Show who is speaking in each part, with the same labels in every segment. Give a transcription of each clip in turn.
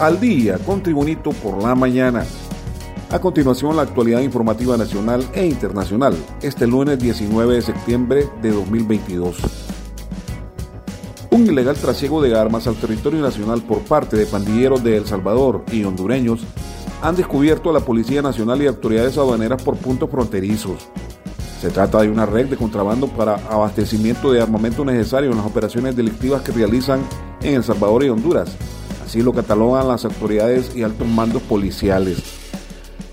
Speaker 1: al día con Tribunito por la mañana. A continuación, la actualidad informativa nacional e internacional, este lunes 19 de septiembre de 2022. Un ilegal trasiego de armas al territorio nacional por parte de pandilleros de El Salvador y hondureños han descubierto a la Policía Nacional y autoridades aduaneras por puntos fronterizos. Se trata de una red de contrabando para abastecimiento de armamento necesario en las operaciones delictivas que realizan en El Salvador y Honduras. Así lo catalogan las autoridades y altos mandos policiales.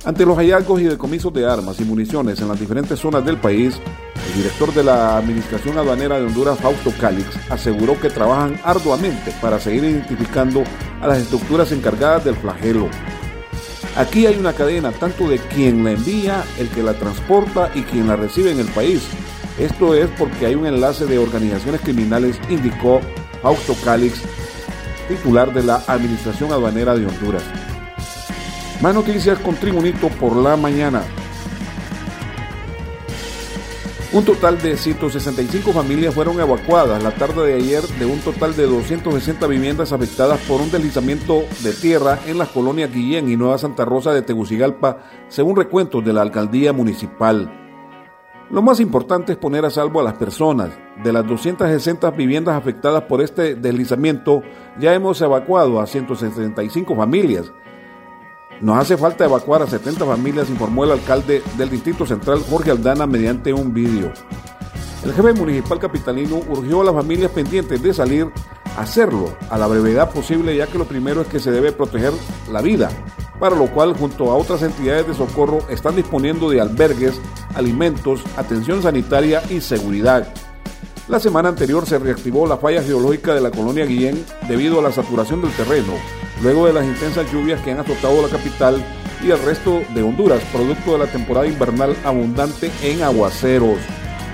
Speaker 1: Ante los hallazgos y decomisos de armas y municiones en las diferentes zonas del país, el director de la Administración Aduanera de Honduras, Fausto Calix, aseguró que trabajan arduamente para seguir identificando a las estructuras encargadas del flagelo. Aquí hay una cadena tanto de quien la envía, el que la transporta y quien la recibe en el país. Esto es porque hay un enlace de organizaciones criminales, indicó Fausto Calix, titular de la Administración Aduanera de Honduras. Más noticias con Tribunito por la mañana. Un total de 165 familias fueron evacuadas la tarde de ayer de un total de 260 viviendas afectadas por un deslizamiento de tierra en las colonias Guillén y Nueva Santa Rosa de Tegucigalpa, según recuentos de la alcaldía municipal. Lo más importante es poner a salvo a las personas. De las 260 viviendas afectadas por este deslizamiento, ya hemos evacuado a 165 familias nos hace falta evacuar a 70 familias, informó el alcalde del Distrito Central, Jorge Aldana, mediante un vídeo. El jefe municipal capitalino urgió a las familias pendientes de salir a hacerlo a la brevedad posible, ya que lo primero es que se debe proteger la vida, para lo cual junto a otras entidades de socorro están disponiendo de albergues, alimentos, atención sanitaria y seguridad. La semana anterior se reactivó la falla geológica de la colonia Guillén debido a la saturación del terreno, luego de las intensas lluvias que han azotado la capital y el resto de Honduras, producto de la temporada invernal abundante en aguaceros.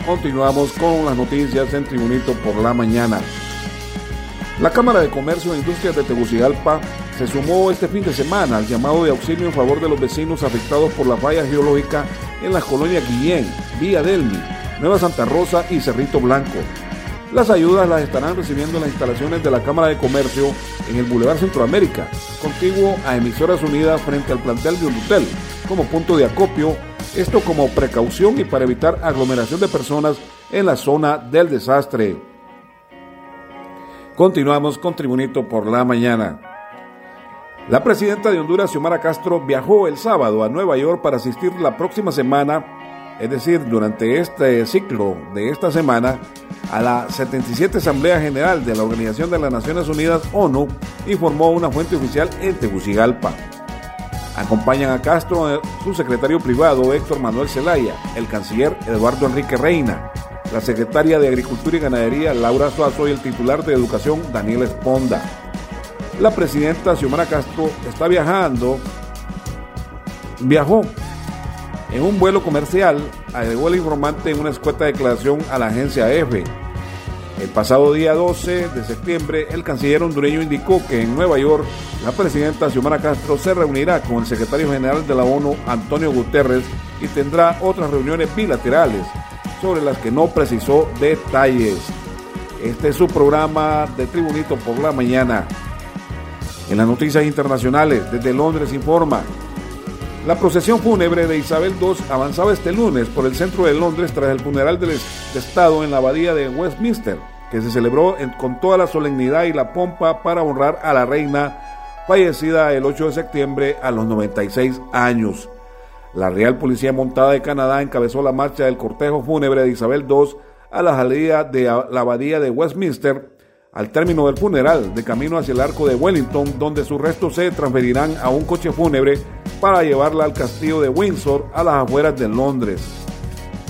Speaker 1: Continuamos con las noticias en Tribunito por la mañana. La Cámara de Comercio e Industrias de Tegucigalpa se sumó este fin de semana al llamado de auxilio en favor de los vecinos afectados por la falla geológica en las colonias Guillén, Villa Delmi, Nueva Santa Rosa y Cerrito Blanco. Las ayudas las estarán recibiendo en las instalaciones de la Cámara de Comercio en el Boulevard Centroamérica, contiguo a Emisoras Unidas frente al plantel de Hotel, como punto de acopio, esto como precaución y para evitar aglomeración de personas en la zona del desastre. Continuamos con Tribunito por la mañana. La presidenta de Honduras, Xiomara Castro, viajó el sábado a Nueva York para asistir la próxima semana, es decir, durante este ciclo de esta semana, a la 77 Asamblea General de la Organización de las Naciones Unidas, ONU, informó una fuente oficial en Tegucigalpa. Acompañan a Castro su secretario privado Héctor Manuel Zelaya, el canciller Eduardo Enrique Reina, la secretaria de Agricultura y Ganadería Laura Suazo y el titular de Educación Daniel Esponda. La presidenta Xiomara Castro está viajando, viajó en un vuelo comercial, agregó el informante en una escueta declaración a la agencia EFE. El pasado día 12 de septiembre, el canciller hondureño indicó que en Nueva York la presidenta Xiomara Castro se reunirá con el secretario general de la ONU, Antonio Guterres, y tendrá otras reuniones bilaterales sobre las que no precisó detalles. Este es su programa de Tribunito por la mañana. En las noticias internacionales, desde Londres informa la procesión fúnebre de Isabel II avanzaba este lunes por el centro de Londres tras el funeral del Estado en la abadía de Westminster, que se celebró con toda la solemnidad y la pompa para honrar a la reina fallecida el 8 de septiembre a los 96 años. La Real Policía Montada de Canadá encabezó la marcha del cortejo fúnebre de Isabel II a la salida de la abadía de Westminster al término del funeral, de camino hacia el arco de Wellington, donde sus restos se transferirán a un coche fúnebre para llevarla al castillo de Windsor a las afueras de Londres.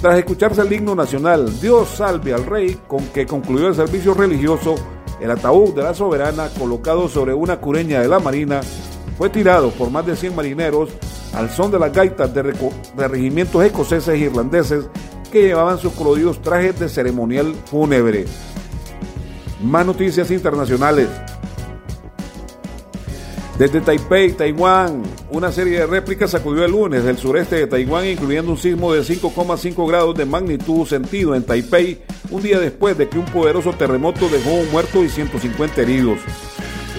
Speaker 1: Tras escucharse el himno nacional Dios salve al rey, con que concluyó el servicio religioso, el ataúd de la soberana, colocado sobre una cureña de la marina, fue tirado por más de 100 marineros al son de las gaitas de, de regimientos escoceses e irlandeses que llevaban sus coloridos trajes de ceremonial fúnebre. Más noticias internacionales. Desde Taipei, Taiwán, una serie de réplicas sacudió el lunes del sureste de Taiwán, incluyendo un sismo de 5,5 grados de magnitud sentido en Taipei, un día después de que un poderoso terremoto dejó un muerto y 150 heridos.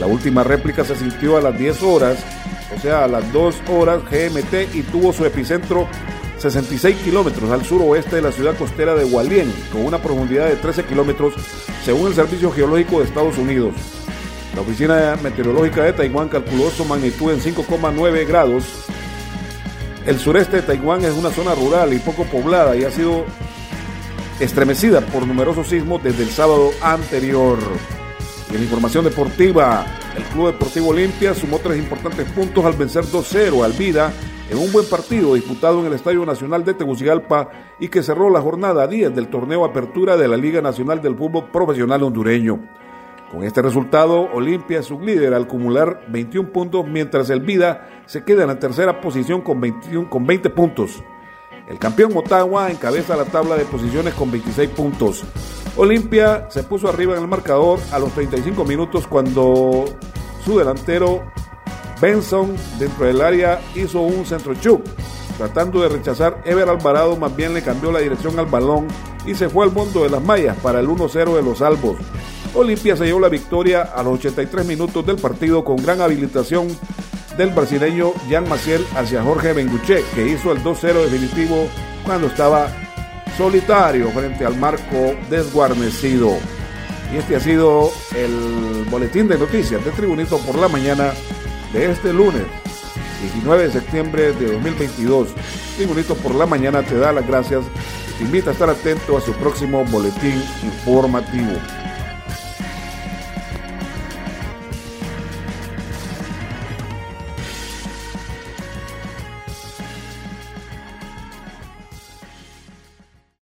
Speaker 1: La última réplica se sintió a las 10 horas, o sea, a las 2 horas GMT y tuvo su epicentro 66 kilómetros al suroeste de la ciudad costera de Hualien, con una profundidad de 13 kilómetros, según el Servicio Geológico de Estados Unidos. La Oficina Meteorológica de Taiwán calculó su magnitud en 5,9 grados. El sureste de Taiwán es una zona rural y poco poblada y ha sido estremecida por numerosos sismos desde el sábado anterior. En información deportiva, el Club Deportivo Olimpia sumó tres importantes puntos al vencer 2-0 al Vida en un buen partido disputado en el Estadio Nacional de Tegucigalpa y que cerró la jornada 10 del torneo Apertura de la Liga Nacional del Fútbol Profesional Hondureño. Con este resultado, Olimpia es líder al acumular 21 puntos, mientras el Vida se queda en la tercera posición con, 21, con 20 puntos. El campeón Motagua encabeza la tabla de posiciones con 26 puntos. Olimpia se puso arriba en el marcador a los 35 minutos cuando su delantero Benson dentro del área hizo un centro chup. Tratando de rechazar, Ever Alvarado más bien le cambió la dirección al balón y se fue al mundo de las mallas para el 1-0 de los Albos. Olimpia se llevó la victoria a los 83 minutos del partido con gran habilitación del brasileño Jan Maciel hacia Jorge Benguche, que hizo el 2-0 definitivo cuando estaba solitario frente al marco desguarnecido. Y este ha sido el boletín de noticias de Tribunito por la mañana de este lunes, 19 de septiembre de 2022. Tribunito por la mañana te da las gracias y te invita a estar atento a su próximo boletín informativo.